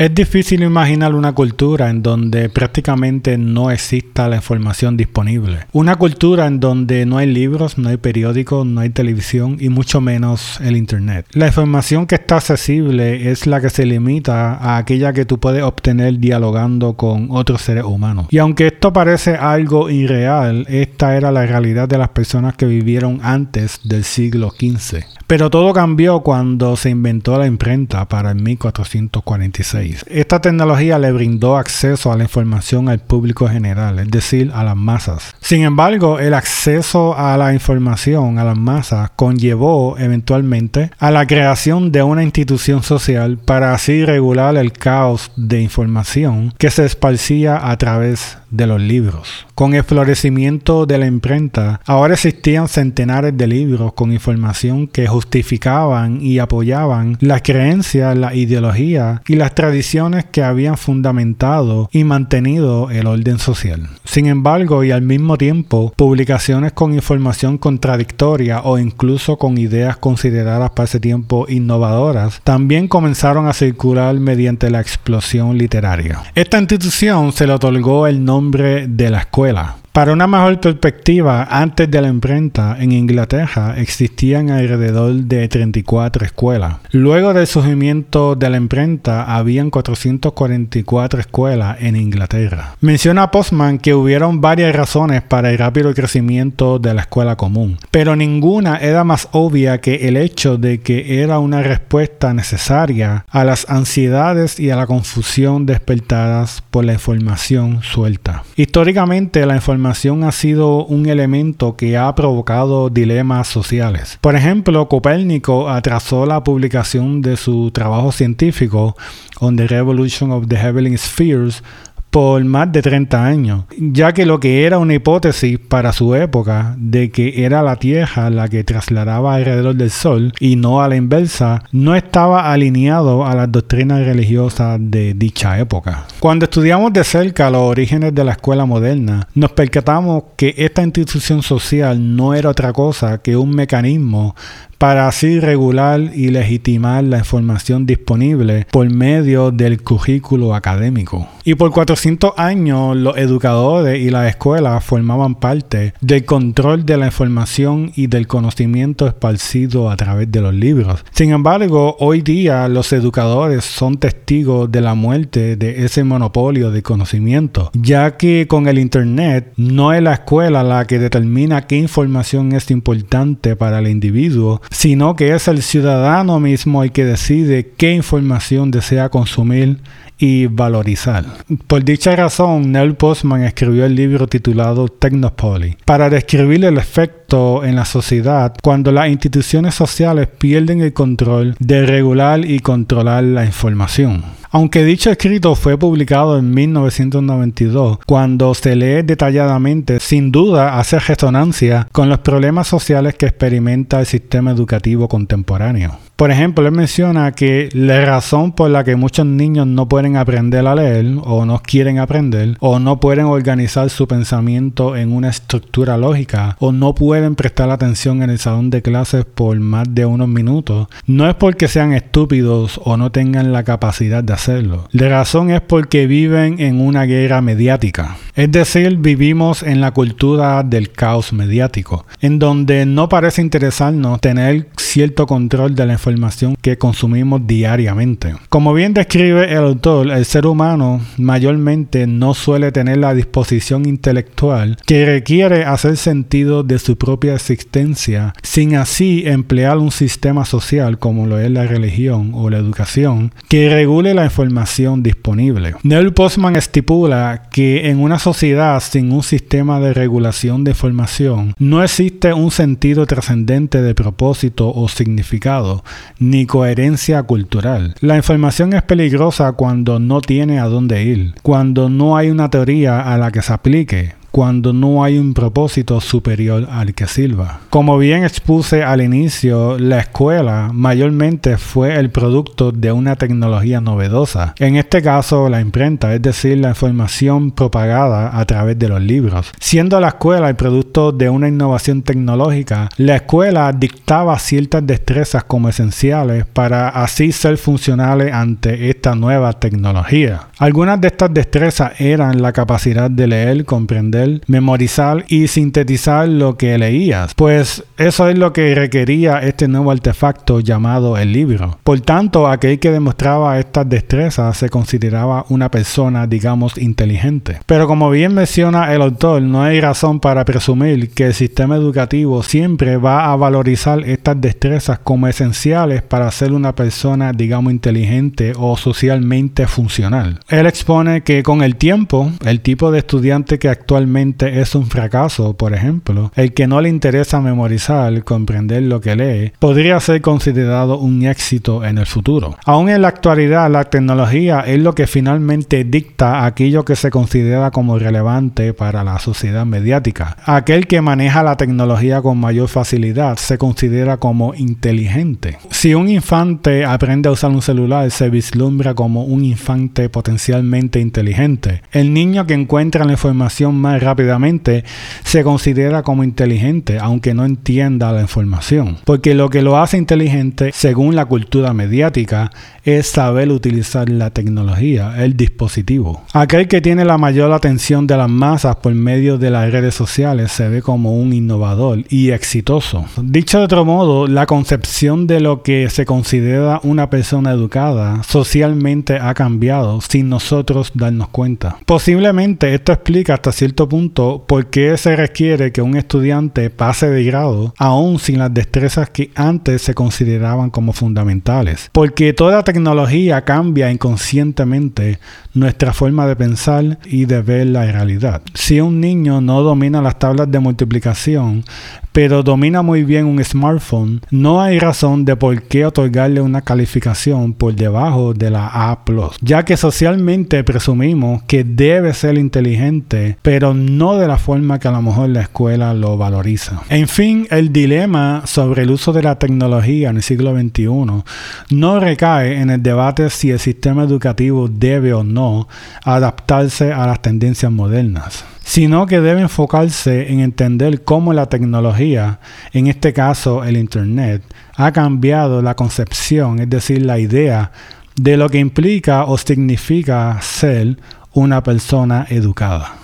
Es difícil imaginar una cultura en donde prácticamente no exista la información disponible. Una cultura en donde no hay libros, no hay periódicos, no hay televisión y mucho menos el Internet. La información que está accesible es la que se limita a aquella que tú puedes obtener dialogando con otros seres humanos. Y aunque esto parece algo irreal, esta era la realidad de las personas que vivieron antes del siglo XV. Pero todo cambió cuando se inventó la imprenta para el 1446. Esta tecnología le brindó acceso a la información al público general, es decir, a las masas. Sin embargo, el acceso a la información a las masas conllevó eventualmente a la creación de una institución social para así regular el caos de información que se esparcía a través de los libros. Con el florecimiento de la imprenta, ahora existían centenares de libros con información que justificaban y apoyaban las creencias, la ideología y las tradiciones que habían fundamentado y mantenido el orden social. Sin embargo, y al mismo tiempo, publicaciones con información contradictoria o incluso con ideas consideradas para ese tiempo innovadoras también comenzaron a circular mediante la explosión literaria. Esta institución se le otorgó el nombre de la escuela. Para una mejor perspectiva, antes de la imprenta en Inglaterra existían alrededor de 34 escuelas. Luego del surgimiento de la imprenta, habían 444 escuelas en Inglaterra. Menciona Postman que hubieron varias razones para el rápido crecimiento de la escuela común, pero ninguna era más obvia que el hecho de que era una respuesta necesaria a las ansiedades y a la confusión despertadas por la información suelta. Históricamente, la información ha sido un elemento que ha provocado dilemas sociales. Por ejemplo, Copérnico atrasó la publicación de su trabajo científico On the Revolution of the Heavenly Spheres por más de 30 años, ya que lo que era una hipótesis para su época de que era la Tierra la que trasladaba alrededor del Sol y no a la inversa, no estaba alineado a las doctrinas religiosas de dicha época. Cuando estudiamos de cerca los orígenes de la escuela moderna, nos percatamos que esta institución social no era otra cosa que un mecanismo para así regular y legitimar la información disponible por medio del currículo académico. Y por 400 años los educadores y las escuelas formaban parte del control de la información y del conocimiento esparcido a través de los libros. Sin embargo, hoy día los educadores son testigos de la muerte de ese monopolio de conocimiento, ya que con el Internet no es la escuela la que determina qué información es importante para el individuo, sino que es el ciudadano mismo el que decide qué información desea consumir y valorizar. Por dicha razón, Neil Postman escribió el libro titulado Technopoly para describir el efecto en la sociedad cuando las instituciones sociales pierden el control de regular y controlar la información. Aunque dicho escrito fue publicado en 1992, cuando se lee detalladamente, sin duda hace resonancia con los problemas sociales que experimenta el sistema educativo contemporáneo. Por ejemplo, él menciona que la razón por la que muchos niños no pueden aprender a leer o no quieren aprender o no pueden organizar su pensamiento en una estructura lógica o no pueden prestar atención en el salón de clases por más de unos minutos no es porque sean estúpidos o no tengan la capacidad de hacerlo. La razón es porque viven en una guerra mediática. Es decir, vivimos en la cultura del caos mediático, en donde no parece interesarnos tener cierto control de la información que consumimos diariamente. Como bien describe el autor, el ser humano mayormente no suele tener la disposición intelectual que requiere hacer sentido de su propia existencia sin así emplear un sistema social como lo es la religión o la educación que regule la información disponible. Neil Postman estipula que en una sociedad sin un sistema de regulación de información no existe un sentido trascendente de propósito o significado, ni coherencia cultural. La información es peligrosa cuando no tiene a dónde ir, cuando no hay una teoría a la que se aplique, cuando no hay un propósito superior al que sirva. Como bien expuse al inicio, la escuela mayormente fue el producto de una tecnología novedosa, en este caso la imprenta, es decir, la información propagada a través de los libros. Siendo la escuela el producto de una innovación tecnológica, la escuela dictaba ciertas destrezas como esenciales para así ser funcionales ante esta nueva tecnología. Algunas de estas destrezas eran la capacidad de leer, comprender, memorizar y sintetizar lo que leías, pues eso es lo que requería este nuevo artefacto llamado el libro. Por tanto, aquel que demostraba estas destrezas se consideraba una persona, digamos, inteligente. Pero como bien menciona el autor, no hay razón para presumir que el sistema educativo siempre va a valorizar estas destrezas como esenciales para ser una persona, digamos, inteligente o socialmente funcional. Él expone que con el tiempo, el tipo de estudiante que actualmente es un fracaso, por ejemplo, el que no le interesa memorizar, comprender lo que lee, podría ser considerado un éxito en el futuro. Aún en la actualidad, la tecnología es lo que finalmente dicta aquello que se considera como relevante para la sociedad mediática. Aquel que maneja la tecnología con mayor facilidad se considera como inteligente. Si un infante aprende a usar un celular, se vislumbra como un infante potencial inteligente. El niño que encuentra la información más rápidamente se considera como inteligente, aunque no entienda la información. Porque lo que lo hace inteligente, según la cultura mediática, es saber utilizar la tecnología, el dispositivo. Aquel que tiene la mayor atención de las masas por medio de las redes sociales se ve como un innovador y exitoso. Dicho de otro modo, la concepción de lo que se considera una persona educada socialmente ha cambiado sin nosotros darnos cuenta. Posiblemente esto explica hasta cierto punto por qué se requiere que un estudiante pase de grado aún sin las destrezas que antes se consideraban como fundamentales. Porque toda tecnología cambia inconscientemente nuestra forma de pensar y de ver la realidad. Si un niño no domina las tablas de multiplicación, pero domina muy bien un smartphone, no hay razón de por qué otorgarle una calificación por debajo de la A, ya que socialmente presumimos que debe ser inteligente, pero no de la forma que a lo mejor la escuela lo valoriza. En fin, el dilema sobre el uso de la tecnología en el siglo XXI no recae en el debate si el sistema educativo debe o no adaptarse a las tendencias modernas sino que debe enfocarse en entender cómo la tecnología, en este caso el Internet, ha cambiado la concepción, es decir, la idea de lo que implica o significa ser una persona educada.